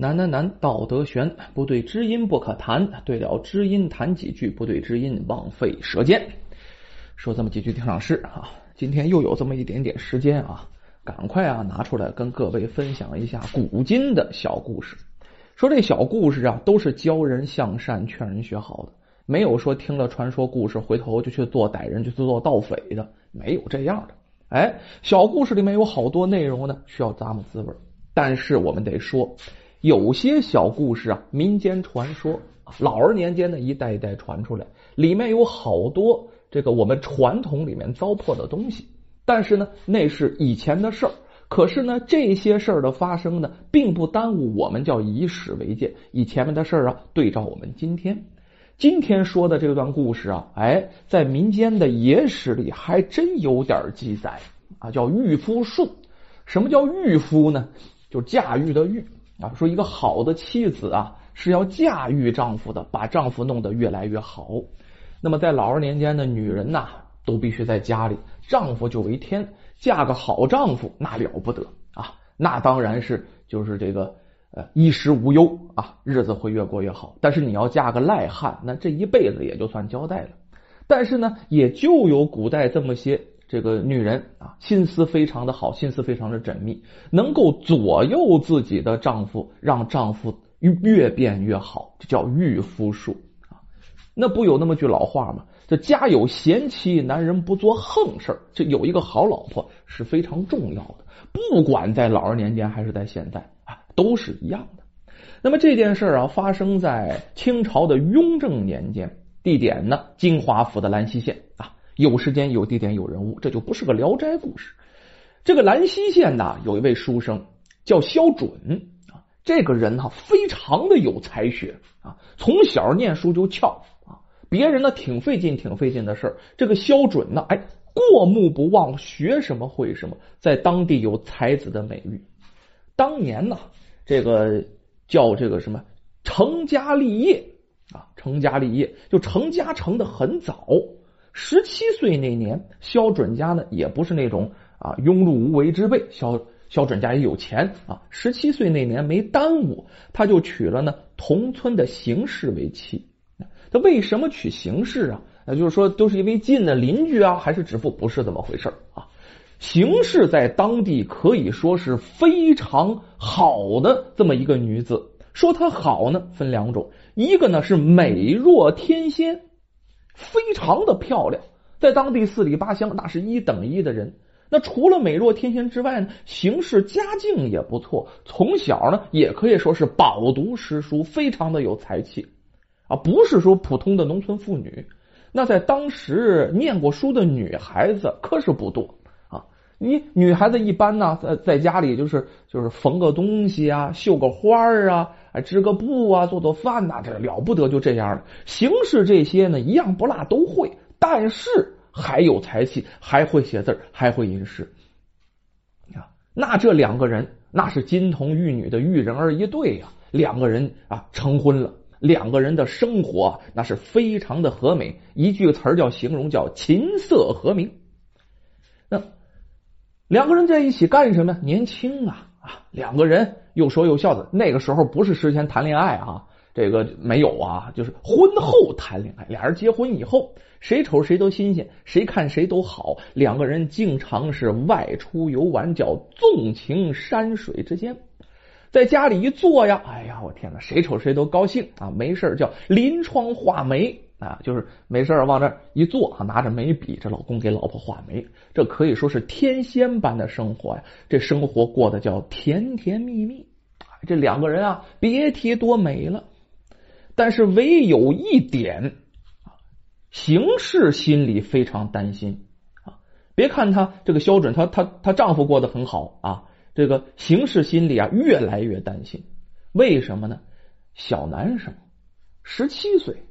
难难难，道德悬，不对知音不可谈，对了知音谈几句，不对知音枉费舌尖。说这么几句听上诗啊，今天又有这么一点点时间啊，赶快啊拿出来跟各位分享一下古今的小故事。说这小故事啊，都是教人向善、劝人学好的，没有说听了传说故事回头就去做歹人，就去做盗匪的，没有这样的。哎，小故事里面有好多内容呢，需要咂摸滋味。但是我们得说。有些小故事啊，民间传说，老儿年间呢一代一代传出来，里面有好多这个我们传统里面糟粕的东西。但是呢，那是以前的事儿。可是呢，这些事儿的发生呢，并不耽误我们叫以史为鉴，以前面的事儿啊对照我们今天。今天说的这段故事啊，哎，在民间的野史里还真有点记载啊，叫御夫术。什么叫御夫呢？就驾驭的御。啊，说一个好的妻子啊，是要驾驭丈夫的，把丈夫弄得越来越好。那么在老二年间的女人呐，都必须在家里，丈夫就为天，嫁个好丈夫那了不得啊！那当然是就是这个呃衣食无忧啊，日子会越过越好。但是你要嫁个赖汉，那这一辈子也就算交代了。但是呢，也就有古代这么些。这个女人啊，心思非常的好，心思非常的缜密，能够左右自己的丈夫，让丈夫越变越好，这叫御夫术啊。那不有那么句老话吗？这家有贤妻，男人不做横事这有一个好老婆是非常重要的，不管在老二年间还是在现在啊，都是一样的。那么这件事啊，发生在清朝的雍正年间，地点呢，金华府的兰溪县啊。有时间、有地点、有人物，这就不是个聊斋故事。这个兰溪县呐，有一位书生叫萧准啊，这个人呢非常的有才学啊，从小念书就翘啊，别人呢挺费劲、挺费劲的事，这个萧准呢，哎，过目不忘，学什么会什么，在当地有才子的美誉。当年呢，这个叫这个什么成家立业啊，成家立业就成家成的很早。十七岁那年，萧准家呢也不是那种啊庸碌无为之辈，萧萧准家也有钱啊。十七岁那年没耽误，他就娶了呢同村的邢氏为妻。他为什么娶邢氏啊？那就是说都是因为近的邻居啊，还是指腹？不是这么回事啊。邢氏在当地可以说是非常好的这么一个女子。说她好呢，分两种，一个呢是美若天仙。非常的漂亮，在当地四里八乡那是一等一的人。那除了美若天仙之外呢，行事家境也不错，从小呢也可以说是饱读诗书，非常的有才气啊，不是说普通的农村妇女。那在当时念过书的女孩子可是不多啊。你女孩子一般呢，在在家里就是就是缝个东西啊，绣个花啊。织个布啊，做做饭呐，这了不得，就这样了。形式这些呢，一样不落都会，但是还有才气，还会写字，还会吟诗啊。那这两个人，那是金童玉女的玉人儿一对呀。两个人啊，成婚了，两个人的生活那是非常的和美。一句词儿叫形容，叫琴瑟和鸣。那两个人在一起干什么？年轻啊。两个人有说有笑的，那个时候不是事前谈恋爱啊，这个没有啊，就是婚后谈恋爱。俩人结婚以后，谁瞅谁都新鲜，谁看谁都好。两个人经常是外出游玩，叫纵情山水之间。在家里一坐呀，哎呀，我天哪，谁瞅谁都高兴啊！没事叫临窗画眉。啊，就是没事往这一坐啊，拿着眉笔，这老公给老婆画眉，这可以说是天仙般的生活呀。这生活过得叫甜甜蜜蜜，这两个人啊，别提多美了。但是唯有一点，邢氏心里非常担心啊。别看她这个萧准，她她她丈夫过得很好啊，这个邢氏心里啊越来越担心。为什么呢？小男生，十七岁。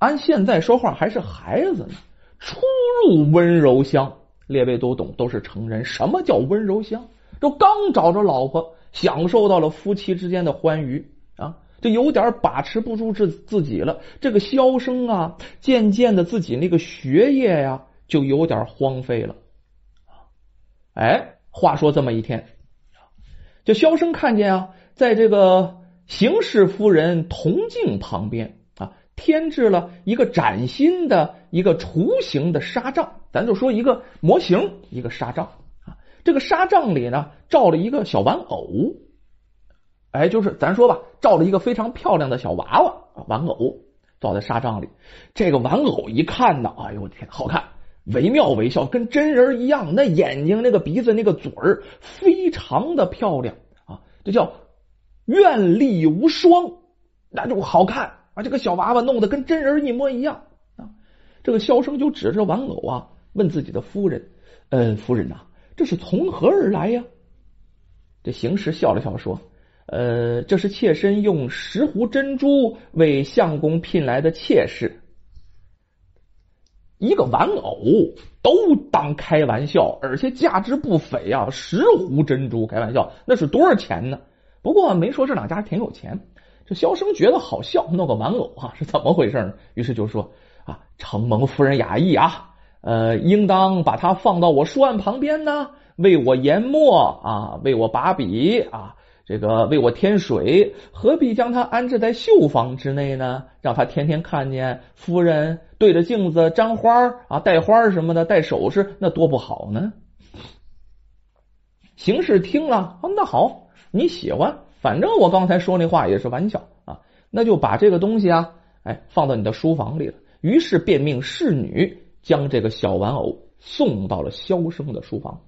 按现在说话还是孩子呢，初入温柔乡，列位都懂，都是成人。什么叫温柔乡？就刚找着老婆，享受到了夫妻之间的欢愉啊，这有点把持不住自自己了。这个萧生啊，渐渐的自己那个学业呀，就有点荒废了。哎，话说这么一天，这萧生看见啊，在这个。邢氏夫人铜镜旁边，添置了一个崭新的一个雏形的纱帐，咱就说一个模型，一个纱帐啊。这个纱帐里呢，罩了一个小玩偶，哎，就是咱说吧，罩了一个非常漂亮的小娃娃玩偶，罩在纱帐里。这个玩偶一看呢，哎呦我天，好看，惟妙惟肖，跟真人一样，那眼睛、那个鼻子、那个嘴儿，非常的漂亮啊，这叫。艳丽无双，那就好看这个小娃娃弄得跟真人一模一样啊！这个萧生就指着玩偶啊，问自己的夫人：“呃，夫人呐，这是从何而来呀？”这行时笑了笑说：“呃，这是妾身用石斛珍珠为相公聘来的妾室。一个玩偶都当开玩笑，而且价值不菲啊！石斛珍珠，开玩笑，那是多少钱呢？”不过没说这两家挺有钱，这萧生觉得好笑，弄个玩偶啊是怎么回事呢？于是就说啊，承蒙夫人雅意啊，呃，应当把它放到我书案旁边呢，为我研墨啊，为我把笔啊，这个为我添水，何必将它安置在绣房之内呢？让他天天看见夫人对着镜子粘花啊，戴花什么的，戴首饰，那多不好呢。邢氏听了啊，那好。你喜欢，反正我刚才说那话也是玩笑啊，那就把这个东西啊，哎，放到你的书房里了。于是便命侍女将这个小玩偶送到了萧生的书房。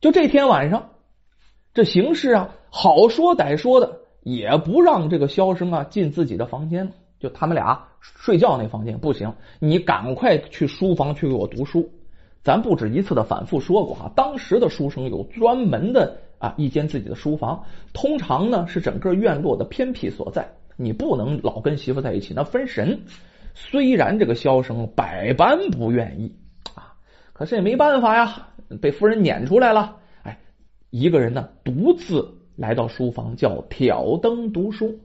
就这天晚上，这邢氏啊，好说歹说的，也不让这个萧生啊进自己的房间，就他们俩睡觉那房间不行，你赶快去书房去给我读书。咱不止一次的反复说过哈，当时的书生有专门的啊一间自己的书房，通常呢是整个院落的偏僻所在，你不能老跟媳妇在一起，那分神。虽然这个萧生百般不愿意啊，可是也没办法呀，被夫人撵出来了。哎，一个人呢独自来到书房，叫挑灯读书。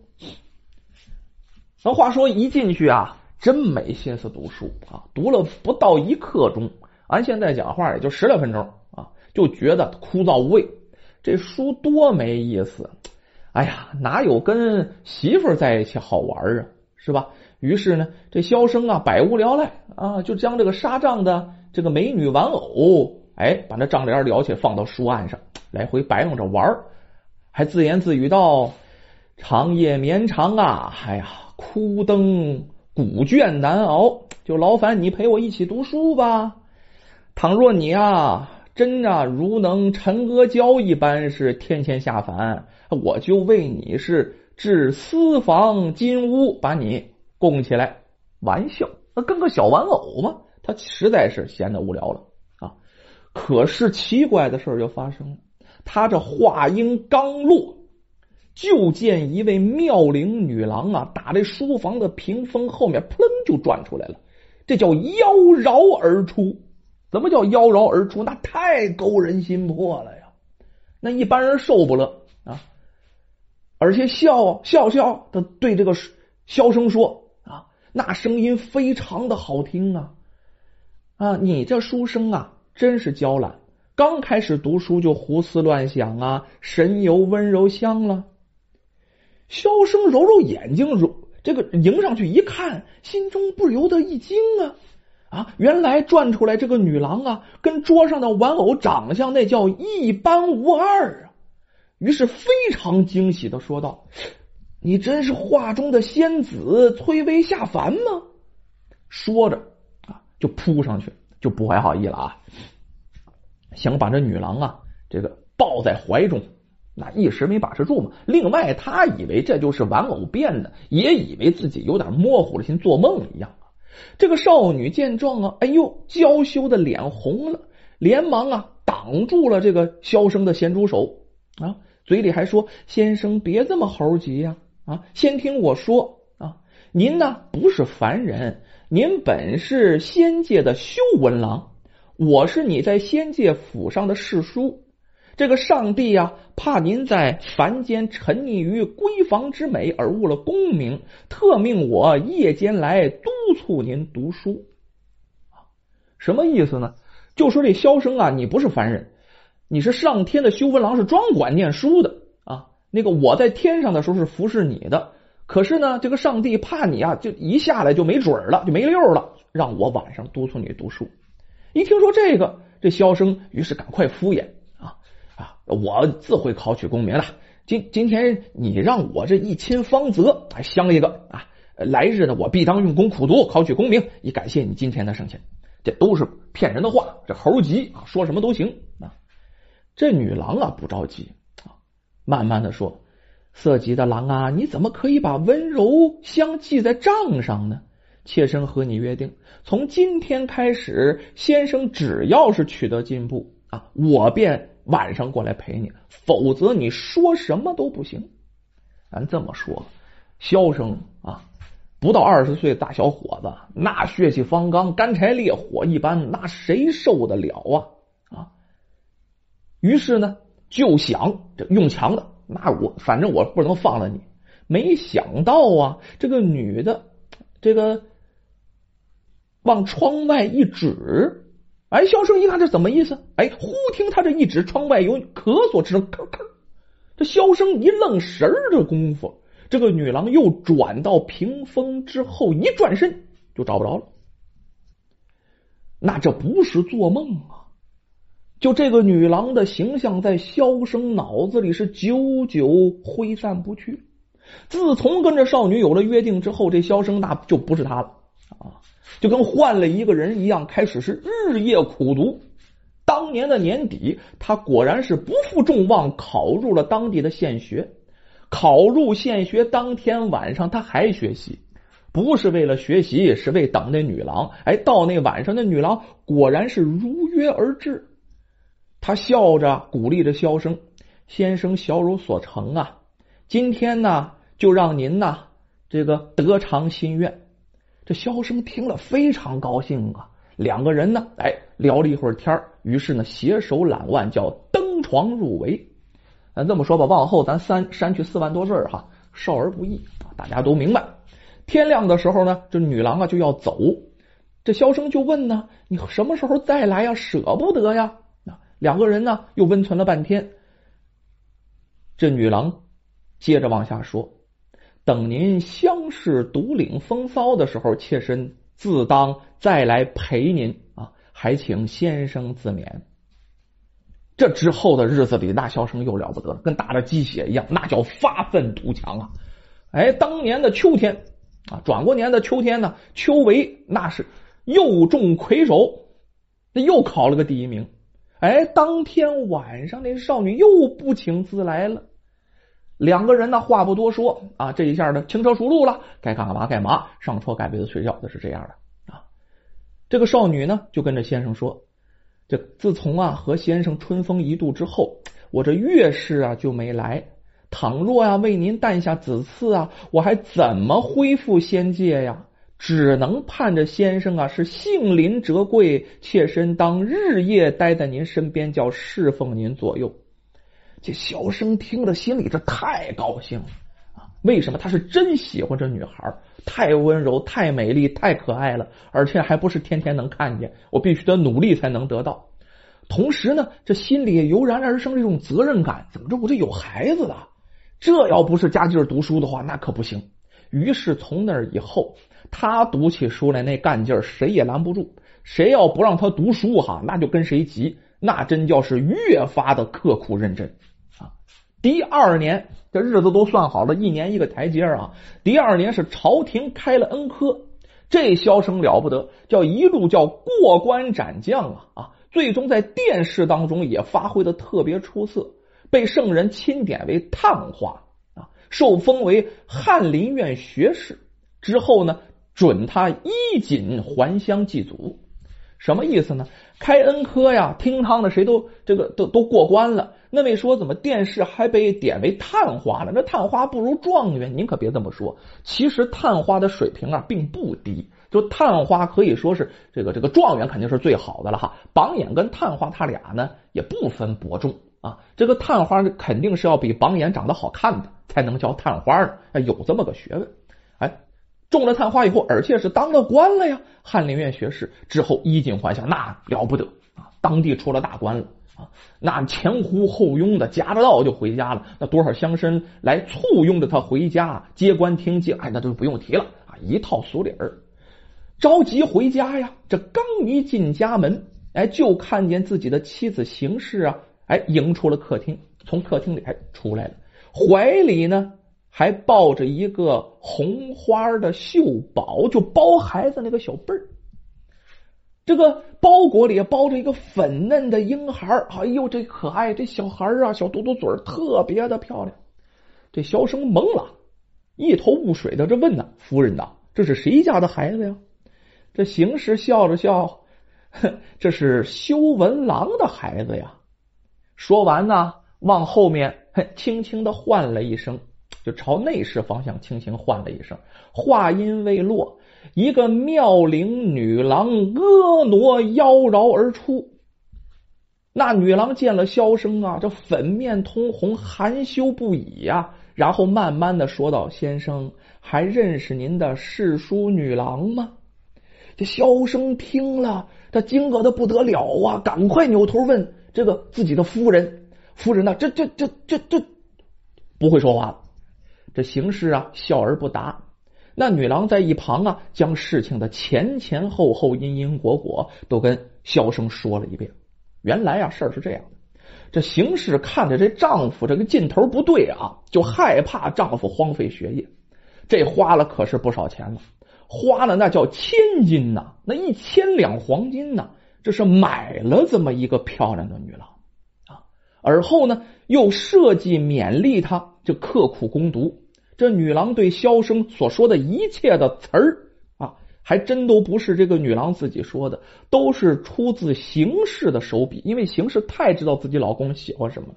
那话说一进去啊，真没心思读书啊，读了不到一刻钟。咱现在讲话也就十来分钟啊，就觉得枯燥无味。这书多没意思，哎呀，哪有跟媳妇在一起好玩啊？是吧？于是呢，这萧生啊，百无聊赖啊，就将这个纱帐的这个美女玩偶，哎，把那帐帘撩起，放到书案上，来回摆弄着玩还自言自语道：“长夜绵长啊，哎呀，枯灯古卷难熬，就劳烦你陪我一起读书吧。”倘若你啊，真啊如能陈阿娇一般是天仙下凡，我就为你是置私房金屋，把你供起来。玩笑，那跟个小玩偶嘛。他实在是闲得无聊了啊。可是奇怪的事就发生了，他这话音刚落，就见一位妙龄女郎啊，打这书房的屏风后面，扑棱就转出来了。这叫妖娆而出。怎么叫妖娆而出？那太勾人心魄了呀！那一般人受不了啊！而且笑笑笑的对这个萧声说啊，那声音非常的好听啊啊！你这书生啊，真是娇懒，刚开始读书就胡思乱想啊，神游温柔乡了。萧声揉揉眼睛，揉这个迎上去一看，心中不由得一惊啊！啊，原来转出来这个女郎啊，跟桌上的玩偶长相那叫一般无二啊！于是非常惊喜的说道：“你真是画中的仙子崔薇下凡吗？”说着啊，就扑上去，就不怀好意了啊，想把这女郎啊这个抱在怀中，那一时没把持住嘛。另外，他以为这就是玩偶变的，也以为自己有点模糊了心，做梦一样。这个少女见状啊，哎呦，娇羞的脸红了，连忙啊挡住了这个萧生的咸猪手啊，嘴里还说：“先生别这么猴急呀，啊，先听我说啊，您呢不是凡人，您本是仙界的修文郎，我是你在仙界府上的侍书。”这个上帝呀，怕您在凡间沉溺于闺房之美而误了功名，特命我夜间来督促您读书。什么意思呢？就说这萧生啊，你不是凡人，你是上天的修文郎，是专管念书的啊。那个我在天上的时候是服侍你的，可是呢，这个上帝怕你啊，就一下来就没准了，就没溜了，让我晚上督促你读书。一听说这个，这萧生于是赶快敷衍，我自会考取功名的。今今天你让我这一亲芳泽，还相一个啊，来日呢，我必当用功苦读，考取功名，以感谢你今天的盛情。这都是骗人的话，这猴急啊，说什么都行啊。这女郎啊不着急啊，慢慢的说：“色急的郎啊，你怎么可以把温柔相记在账上呢？妾身和你约定，从今天开始，先生只要是取得进步啊，我便晚上过来陪你，否则你说什么都不行。咱这么说，萧生啊。”不到二十岁大小伙子，那血气方刚，干柴烈火一般，那谁受得了啊？啊！于是呢，就想这用强的，那我反正我不能放了你。没想到啊，这个女的，这个往窗外一指，哎，萧生一看这怎么意思？哎，忽听他这一指，窗外有咳嗽声，咳咳。这萧生一愣神儿的功夫。这个女郎又转到屏风之后，一转身就找不着了。那这不是做梦啊！就这个女郎的形象在萧生脑子里是久久挥散不去。自从跟这少女有了约定之后，这萧生那就不是他了啊，就跟换了一个人一样，开始是日夜苦读。当年的年底，他果然是不负众望，考入了当地的县学。考入县学当天晚上，他还学习，不是为了学习，是为等那女郎。哎，到那晚上，那女郎果然是如约而至。他笑着鼓励着萧生：“先生小有所成啊，今天呢，就让您呐这个得偿心愿。”这萧生听了非常高兴啊，两个人呢，哎，聊了一会儿天于是呢，携手揽腕，叫登床入围。咱这么说吧，往后咱删删去四万多字哈，少儿不宜，大家都明白。天亮的时候呢，这女郎啊就要走，这萧生就问呢：“你什么时候再来呀？舍不得呀？”啊，两个人呢又温存了半天。这女郎接着往下说：“等您相视独领风骚的时候，妾身自当再来陪您啊，还请先生自勉。”这之后的日子里，那萧生又了不得了，跟打了鸡血一样，那叫发愤图强啊！哎，当年的秋天啊，转过年的秋天呢，秋闱那是又中魁首，那又考了个第一名。哎，当天晚上那少女又不请自来了，两个人呢话不多说啊，这一下呢轻车熟路了，该干嘛干嘛，上车盖被子睡觉，就是这样的啊。这个少女呢就跟着先生说。这自从啊和先生春风一度之后，我这月事啊就没来。倘若呀为您诞下子嗣啊，我还怎么恢复仙界呀？只能盼着先生啊是幸临折桂，妾身当日夜待在您身边，叫侍奉您左右。这小生听了心里这太高兴了啊！为什么？他是真喜欢这女孩，太温柔、太美丽、太可爱了，而且还不是天天能看见，我必须得努力才能得到。同时呢，这心里也油然而生这种责任感。怎么着，我这有孩子了？这要不是加劲读书的话，那可不行。于是从那以后，他读起书来那干劲儿，谁也拦不住。谁要不让他读书哈，那就跟谁急。那真叫是越发的刻苦认真！第二年，这日子都算好了，一年一个台阶啊。第二年是朝廷开了恩科，这萧生了不得，叫一路叫过关斩将啊啊！最终在殿试当中也发挥的特别出色，被圣人钦点为探花啊，受封为翰林院学士。之后呢，准他衣锦还乡祭祖。什么意思呢？开恩科呀，听汤的谁都这个都都过关了。那位说怎么殿试还被点为探花了？那探花不如状元，您可别这么说。其实探花的水平啊并不低。就探花可以说是这个这个状元肯定是最好的了哈，榜眼跟探花他俩呢也不分伯仲啊。这个探花肯定是要比榜眼长得好看的才能叫探花的，有这么个学问。中了探花以后，而且是当了官了呀，翰林院学士之后衣锦还乡，那了不得啊！当地出了大官了啊，那前呼后拥的夹着道就回家了。那多少乡绅来簇拥着他回家，接官听祭，哎，那就不用提了啊，一套俗理儿。着急回家呀，这刚一进家门，哎，就看见自己的妻子邢氏啊，哎，迎出了客厅，从客厅里还出来了，怀里呢还抱着一个红花的绣宝，就包孩子那个小被儿。这个包裹里包着一个粉嫩的婴孩哎呦，这可爱，这小孩啊，小嘟嘟嘴特别的漂亮。这萧生懵了，一头雾水的这问呢：“夫人呐，这是谁家的孩子呀？”这邢氏笑着笑：“哼这是修文郎的孩子呀。”说完呢，往后面轻轻的唤了一声，就朝内室方向轻轻唤了一声。话音未落。一个妙龄女郎婀娜妖娆而出，那女郎见了萧生啊，这粉面通红，含羞不已呀。然后慢慢的说道：“先生还认识您的侍书女郎吗？”这萧生听了，他惊愕的不得了啊，赶快扭头问这个自己的夫人：“夫人呢？这这这这这不会说话了。”这行事啊，笑而不答。那女郎在一旁啊，将事情的前前后后、因因果果都跟萧生说了一遍。原来啊，事儿是这样的：这邢氏看着这丈夫这个劲头不对啊，就害怕丈夫荒废学业。这花了可是不少钱了，花了那叫千金呐，那一千两黄金呐，这是买了这么一个漂亮的女郎啊。而后呢，又设计勉励她，就刻苦攻读。这女郎对萧生所说的一切的词儿啊，还真都不是这个女郎自己说的，都是出自邢氏的手笔。因为邢氏太知道自己老公喜欢什么了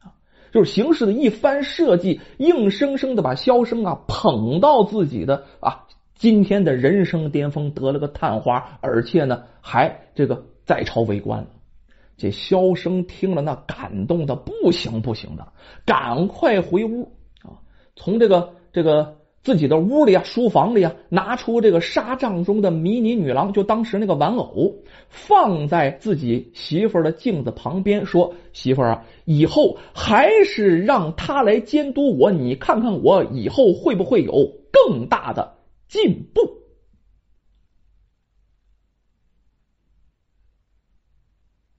啊，就是邢氏的一番设计，硬生生的把萧生啊捧到自己的啊今天的人生巅峰，得了个探花，而且呢还这个在朝为官。这萧生听了，那感动的不行不行的，赶快回屋。从这个这个自己的屋里啊，书房里啊，拿出这个纱帐中的迷你女郎，就当时那个玩偶，放在自己媳妇的镜子旁边，说：“媳妇啊，以后还是让她来监督我，你看看我以后会不会有更大的进步。”